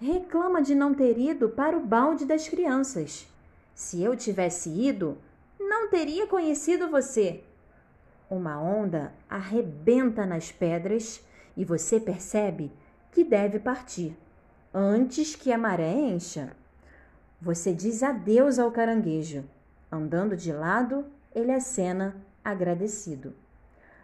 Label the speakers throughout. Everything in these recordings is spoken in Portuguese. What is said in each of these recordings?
Speaker 1: reclama de não ter ido para o balde das crianças. Se eu tivesse ido, não teria conhecido você. Uma onda arrebenta nas pedras e você percebe que deve partir antes que a maré encha. Você diz adeus ao caranguejo. Andando de lado, ele acena agradecido.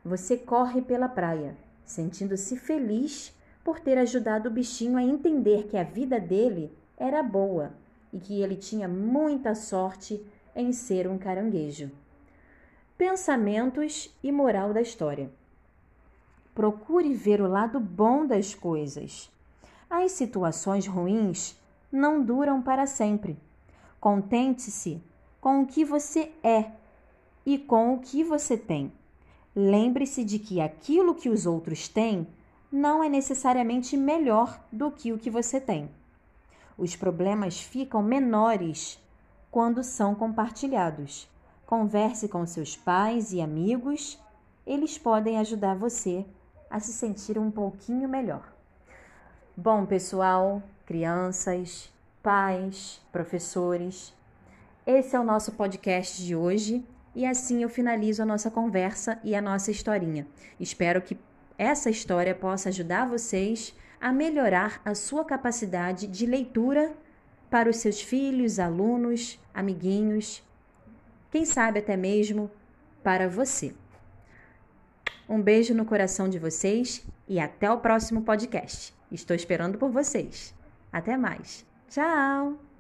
Speaker 1: Você corre pela praia, sentindo-se feliz por ter ajudado o bichinho a entender que a vida dele era boa e que ele tinha muita sorte em ser um caranguejo. Pensamentos e moral da história. Procure ver o lado bom das coisas. As situações ruins não duram para sempre. Contente-se com o que você é e com o que você tem. Lembre-se de que aquilo que os outros têm não é necessariamente melhor do que o que você tem. Os problemas ficam menores quando são compartilhados. Converse com seus pais e amigos, eles podem ajudar você a se sentir um pouquinho melhor. Bom, pessoal, crianças, pais, professores, esse é o nosso podcast de hoje e assim eu finalizo a nossa conversa e a nossa historinha. Espero que essa história possa ajudar vocês a melhorar a sua capacidade de leitura para os seus filhos, alunos, amiguinhos, quem sabe até mesmo para você. Um beijo no coração de vocês e até o próximo podcast. Estou esperando por vocês. Até mais. Tchau!